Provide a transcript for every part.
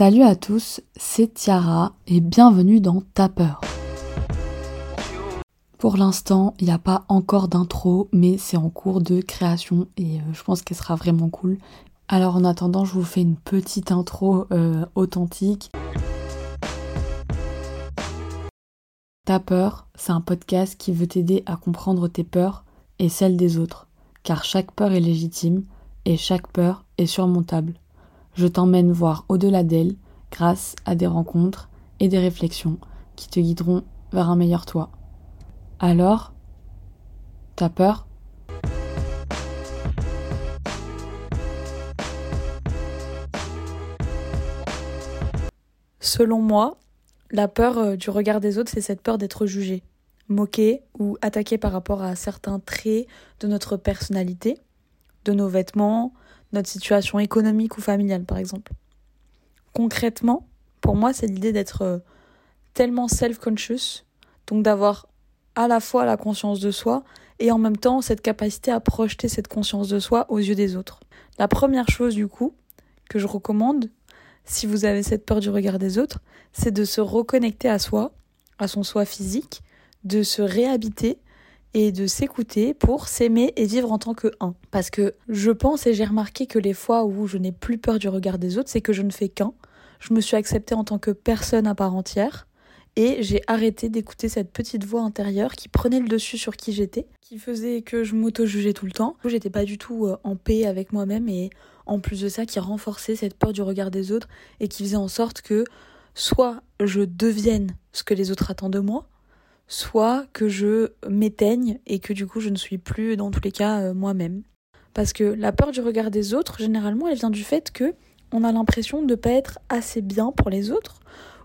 Salut à tous, c'est Tiara et bienvenue dans Ta peur. Pour l'instant, il n'y a pas encore d'intro, mais c'est en cours de création et euh, je pense qu'elle sera vraiment cool. Alors en attendant, je vous fais une petite intro euh, authentique. Ta peur, c'est un podcast qui veut t'aider à comprendre tes peurs et celles des autres, car chaque peur est légitime et chaque peur est surmontable. Je t'emmène voir au-delà d'elle grâce à des rencontres et des réflexions qui te guideront vers un meilleur toi. Alors, t'as peur? Selon moi, la peur euh, du regard des autres, c'est cette peur d'être jugé, moqué ou attaqué par rapport à certains traits de notre personnalité, de nos vêtements, notre situation économique ou familiale par exemple. Concrètement, pour moi, c'est l'idée d'être euh, tellement self-conscious, donc d'avoir à la fois la conscience de soi et en même temps cette capacité à projeter cette conscience de soi aux yeux des autres. La première chose du coup que je recommande, si vous avez cette peur du regard des autres, c'est de se reconnecter à soi, à son soi physique, de se réhabiter et de s'écouter pour s'aimer et vivre en tant que un. Parce que je pense et j'ai remarqué que les fois où je n'ai plus peur du regard des autres, c'est que je ne fais qu'un. Je me suis acceptée en tant que personne à part entière et j'ai arrêté d'écouter cette petite voix intérieure qui prenait le dessus sur qui j'étais, qui faisait que je m'auto-jugeais tout le temps. J'étais pas du tout euh, en paix avec moi-même et en plus de ça qui renforçait cette peur du regard des autres et qui faisait en sorte que soit je devienne ce que les autres attendent de moi, soit que je m'éteigne et que du coup je ne suis plus dans tous les cas euh, moi-même. Parce que la peur du regard des autres, généralement, elle vient du fait que on a l'impression de ne pas être assez bien pour les autres,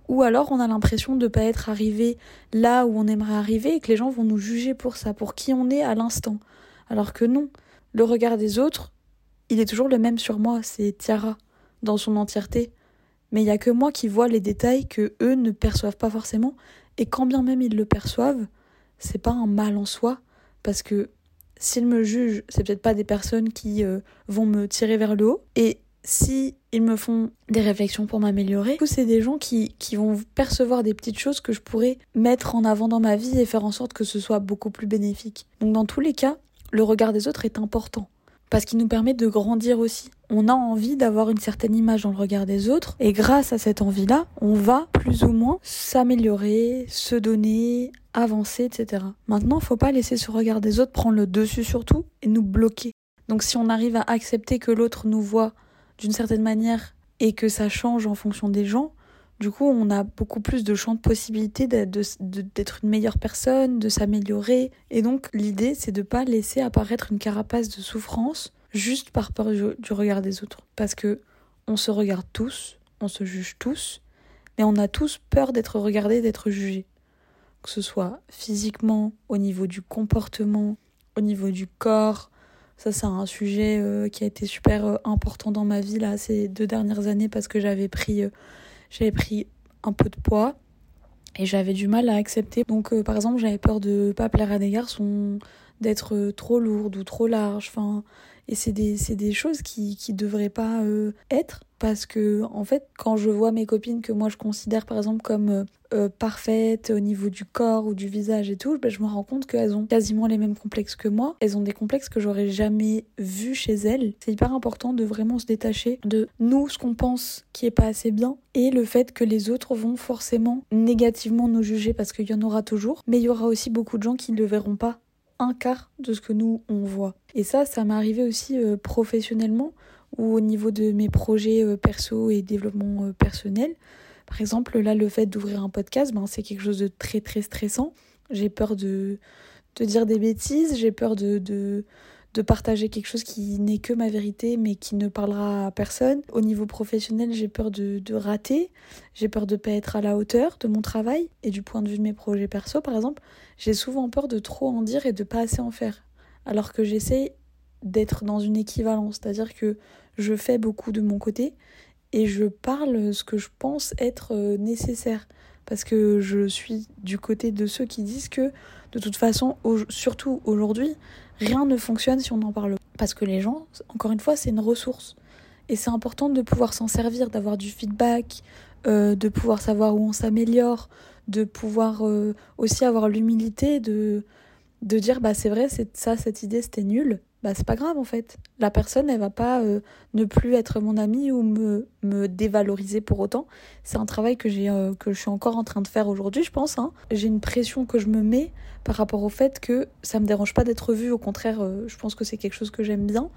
ou alors on a l'impression de ne pas être arrivé là où on aimerait arriver et que les gens vont nous juger pour ça, pour qui on est à l'instant. Alors que non, le regard des autres, il est toujours le même sur moi, c'est Tiara, dans son entièreté. Mais il n'y a que moi qui vois les détails que eux ne perçoivent pas forcément, et quand bien même ils le perçoivent, c'est pas un mal en soi, parce que s'ils me jugent, c'est peut-être pas des personnes qui euh, vont me tirer vers le haut. Et si ils me font des réflexions pour m'améliorer, c'est des gens qui, qui vont percevoir des petites choses que je pourrais mettre en avant dans ma vie et faire en sorte que ce soit beaucoup plus bénéfique. Donc dans tous les cas, le regard des autres est important parce qu'il nous permet de grandir aussi. On a envie d'avoir une certaine image dans le regard des autres et grâce à cette envie-là, on va plus ou moins s'améliorer, se donner, avancer, etc. Maintenant, faut pas laisser ce regard des autres prendre le dessus sur tout et nous bloquer. Donc si on arrive à accepter que l'autre nous voit d'une certaine manière et que ça change en fonction des gens, du coup, on a beaucoup plus de champs de possibilités d'être une meilleure personne, de s'améliorer. Et donc, l'idée, c'est de ne pas laisser apparaître une carapace de souffrance juste par peur du, regard des autres. Parce que on se regarde tous, on se juge tous, mais on a tous peur d'être regardé, d'être jugé. Que ce soit physiquement, au niveau du comportement, au niveau du corps. Ça, c'est un sujet euh, qui a été super euh, important dans ma vie là, ces deux dernières années parce que j'avais pris. Euh, j'avais pris un peu de poids et j'avais du mal à accepter. Donc, euh, par exemple, j'avais peur de pas plaire à des garçons, d'être euh, trop lourde ou trop large. Enfin, et c'est des, des, choses qui ne devraient pas euh, être. Parce que, en fait, quand je vois mes copines que moi je considère par exemple comme euh, parfaites au niveau du corps ou du visage et tout, ben, je me rends compte qu'elles ont quasiment les mêmes complexes que moi. Elles ont des complexes que j'aurais jamais vus chez elles. C'est hyper important de vraiment se détacher de nous, ce qu'on pense qui est pas assez bien, et le fait que les autres vont forcément négativement nous juger parce qu'il y en aura toujours. Mais il y aura aussi beaucoup de gens qui ne le verront pas un quart de ce que nous on voit. Et ça, ça m'est arrivé aussi euh, professionnellement ou au niveau de mes projets euh, perso et développement euh, personnel. Par exemple, là, le fait d'ouvrir un podcast, ben, c'est quelque chose de très très stressant. J'ai peur de, de dire des bêtises, j'ai peur de, de, de partager quelque chose qui n'est que ma vérité mais qui ne parlera à personne. Au niveau professionnel, j'ai peur de, de rater, j'ai peur de ne pas être à la hauteur de mon travail et du point de vue de mes projets perso par exemple, j'ai souvent peur de trop en dire et de pas assez en faire. Alors que j'essaie d'être dans une équivalence, c'est-à-dire que je fais beaucoup de mon côté et je parle ce que je pense être euh, nécessaire parce que je suis du côté de ceux qui disent que de toute façon, surtout aujourd'hui, rien ne fonctionne si on en parle. Parce que les gens, encore une fois, c'est une ressource. Et c'est important de pouvoir s'en servir, d'avoir du feedback, euh, de pouvoir savoir où on s'améliore, de pouvoir euh, aussi avoir l'humilité de, de dire bah c'est vrai, ça, cette idée c'était nul. Bah c'est pas grave en fait. La personne elle va pas euh, ne plus être mon amie ou me, me dévaloriser pour autant. C'est un travail que j'ai que je suis encore en train de faire aujourd'hui, je pense. Hein. J'ai une pression que je me mets par rapport au fait que ça me dérange pas d'être vue. Au contraire, je pense que c'est quelque chose que j'aime bien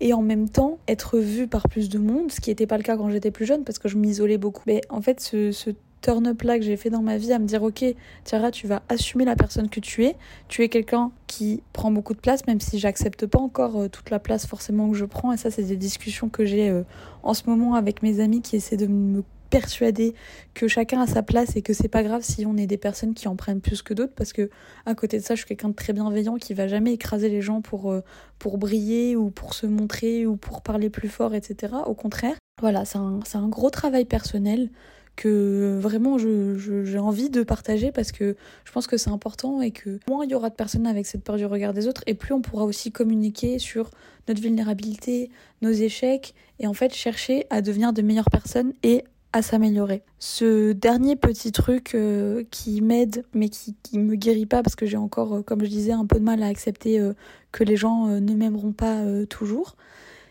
et en même temps être vue par plus de monde, ce qui n'était pas le cas quand j'étais plus jeune parce que je m'isolais beaucoup. Mais en fait, ce, ce turn-up là que j'ai fait dans ma vie à me dire ok Tiara tu vas assumer la personne que tu es. Tu es quelqu'un qui prend beaucoup de place même si j'accepte pas encore euh, toute la place forcément que je prends. Et ça c'est des discussions que j'ai euh, en ce moment avec mes amis qui essaient de me persuadée que chacun a sa place et que c'est pas grave si on est des personnes qui en prennent plus que d'autres. Parce que à côté de ça je suis quelqu'un de très bienveillant qui va jamais écraser les gens pour euh, pour briller ou pour se montrer ou pour parler plus fort etc au contraire voilà c'est un, un gros travail personnel que vraiment j'ai je, envie de partager parce que je pense que c'est important et que moins il y aura de personnes avec cette peur du regard des autres et plus on pourra aussi communiquer sur notre vulnérabilité, nos échecs et en fait chercher à devenir de meilleures personnes et à s'améliorer. Ce dernier petit truc euh, qui m'aide mais qui, qui me guérit pas parce que j'ai encore, euh, comme je disais, un peu de mal à accepter euh, que les gens ne m'aimeront pas toujours,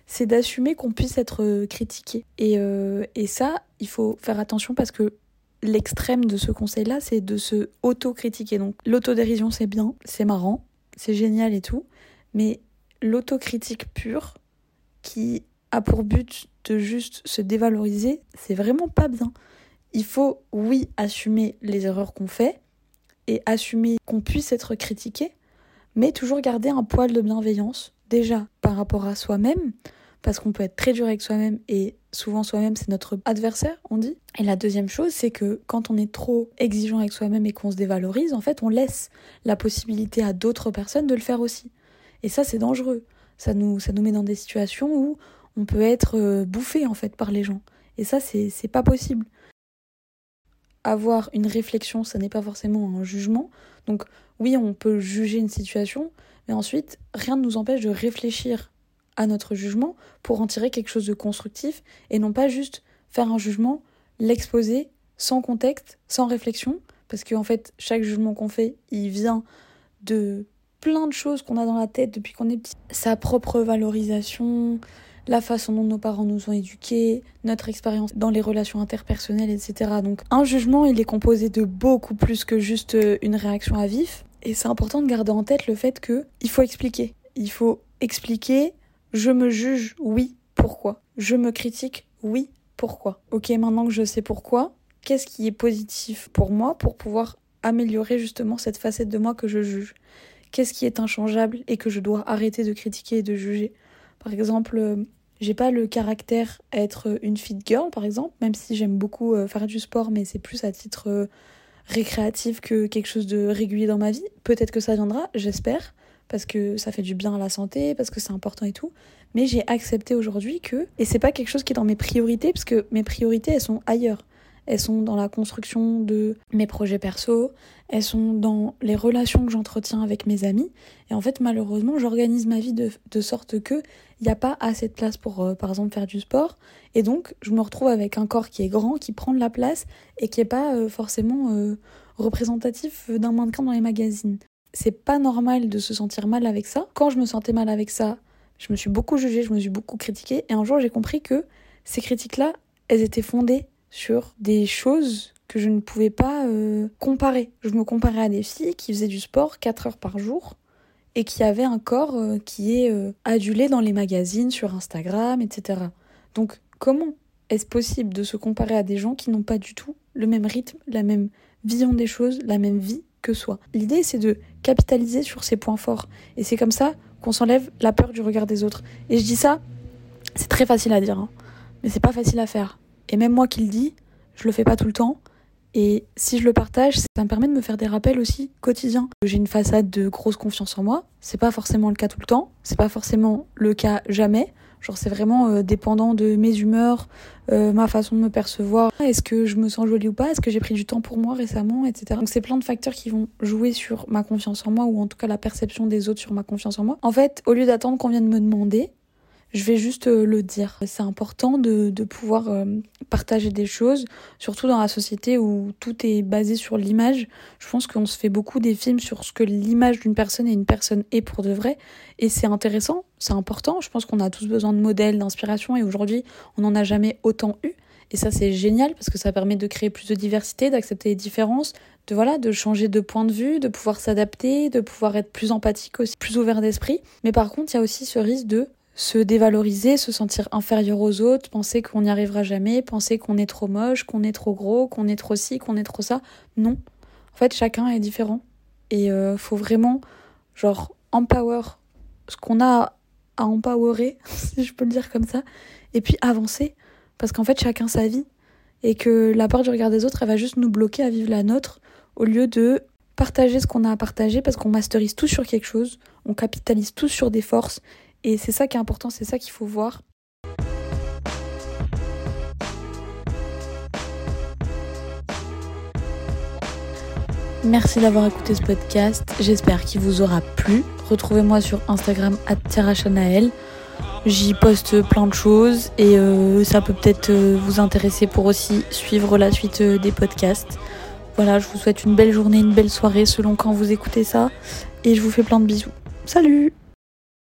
c'est d'assumer qu'on puisse être critiqué. Et, et ça, il faut faire attention parce que l'extrême de ce conseil-là, c'est de se auto-critiquer. Donc l'autodérision, c'est bien, c'est marrant, c'est génial et tout, mais l'autocritique pure qui a pour but de juste se dévaloriser, c'est vraiment pas bien. Il faut, oui, assumer les erreurs qu'on fait et assumer qu'on puisse être critiqué, mais toujours garder un poil de bienveillance, déjà par rapport à soi-même, parce qu'on peut être très dur avec soi-même et souvent soi-même c'est notre adversaire, on dit. Et la deuxième chose, c'est que quand on est trop exigeant avec soi-même et qu'on se dévalorise, en fait, on laisse la possibilité à d'autres personnes de le faire aussi. Et ça, c'est dangereux. Ça nous, met dans des situations où on peut être euh, bouffé en fait par les gens. Et ça, c'est pas possible. Avoir une réflexion, ça n'est pas forcément un jugement. Donc oui, on peut juger une situation, mais ensuite, rien ne nous empêche de réfléchir à notre jugement pour en tirer quelque chose de constructif et non pas juste faire un jugement, l'exposer sans contexte, sans réflexion, parce qu'en fait, chaque jugement qu'on fait, il vient de plein de choses qu'on a dans la tête depuis qu'on est petit. Sa propre valorisation, la façon dont nos parents nous ont éduqués, notre expérience dans les relations interpersonnelles, etc. Donc un jugement, il est composé de beaucoup plus que juste euh, une réaction à vif. Et c'est important de garder en tête le fait que il faut expliquer. Il faut expliquer, je me juge, oui, pourquoi. Je me critique, oui, pourquoi. Ok, maintenant que je sais pourquoi, qu'est-ce qui est positif pour moi pour pouvoir améliorer justement cette facette de moi que je juge? Qu'est-ce qui est inchangeable et que je dois arrêter de critiquer et de juger? Par exemple, euh, j'ai pas le caractère à être une fit girl, par exemple, même si j'aime beaucoup euh, faire du sport, mais c'est plus à titre récréatif que quelque chose de régulier dans ma vie. Peut-être que ça viendra, j'espère, parce que ça fait du bien à la santé, parce que c'est important et tout. Mais j'ai accepté aujourd'hui que, et c'est pas quelque chose qui est dans mes priorités, parce que mes priorités, elles sont ailleurs elles sont dans la construction de mes projets perso, elles sont dans les relations que j'entretiens avec mes amis. Et en fait, malheureusement, j'organise ma vie de, de sorte que il n'y a pas assez de place pour, euh, par exemple, faire du sport. Et donc, je me retrouve avec un corps qui est grand, qui prend de la place et qui n'est pas euh, forcément euh, représentatif d'un mannequin dans les magazines. C'est pas normal de se sentir mal avec ça. Quand je me sentais mal avec ça, je me suis beaucoup jugée, je me suis beaucoup critiquée. Et un jour, j'ai compris que ces critiques-là, elles étaient fondées sur des choses que je ne pouvais pas euh, comparer. Je me comparais à des filles qui faisaient du sport 4 heures par jour et qui avaient un corps euh, qui est euh, adulé dans les magazines, sur Instagram, etc. Donc comment est-ce possible de se comparer à des gens qui n'ont pas du tout le même rythme, la même vision des choses, la même vie que soi? L'idée c'est de capitaliser sur ses points forts et c'est comme ça qu'on s'enlève la peur du regard des autres. Et je dis ça, c'est très facile à dire, hein, mais c'est pas facile à faire. Et même moi qui le dis, je le fais pas tout le temps. Et si je le partage, ça me permet de me faire des rappels aussi quotidiens. J'ai une façade de grosse confiance en moi. C'est pas forcément le cas tout le temps. C'est pas forcément le cas jamais. Genre c'est vraiment euh, dépendant de mes humeurs, euh, ma façon de me percevoir. Est-ce que je me sens jolie ou pas? Est-ce que j'ai pris du temps pour moi récemment, etc. Donc c'est plein de facteurs qui vont jouer sur ma confiance en moi ou en tout cas la perception des autres sur ma confiance en moi. En fait, au lieu d'attendre qu'on vienne me demander, je vais juste euh, le dire. C'est important de, de pouvoir euh, partager des choses, surtout dans la société où tout est basé sur l'image. Je pense qu'on se fait beaucoup des films sur ce que l'image d'une personne et une personne est pour de vrai. Et c'est intéressant, c'est important. Je pense qu'on a tous besoin de modèles, d'inspiration et aujourd'hui, on n'en a jamais autant eu. Et ça, c'est génial parce que ça permet de créer plus de diversité, d'accepter les différences, de voilà, de changer de point de vue, de pouvoir s'adapter, de pouvoir être plus empathique aussi, plus ouvert d'esprit. Mais par contre, il y a aussi ce risque de se dévaloriser, se sentir inférieur aux autres, penser qu'on n'y arrivera jamais, penser qu'on est trop moche, qu'on est trop gros, qu'on est trop ci, qu'on est trop ça. Non. En fait, chacun est différent. Et euh, faut vraiment, genre, empower ce qu'on a à empowerer, si je peux le dire comme ça, et puis avancer. Parce qu'en fait, chacun sa vie. Et que la part du regard des autres, elle va juste nous bloquer à vivre la nôtre, au lieu de partager ce qu'on a à partager, parce qu'on masterise tout sur quelque chose, on capitalise tout sur des forces, et c'est ça qui est important, c'est ça qu'il faut voir. Merci d'avoir écouté ce podcast. J'espère qu'il vous aura plu. Retrouvez-moi sur Instagram @tirachanael. J'y poste plein de choses et euh, ça peut peut-être euh, vous intéresser pour aussi suivre la suite euh, des podcasts. Voilà, je vous souhaite une belle journée, une belle soirée selon quand vous écoutez ça et je vous fais plein de bisous. Salut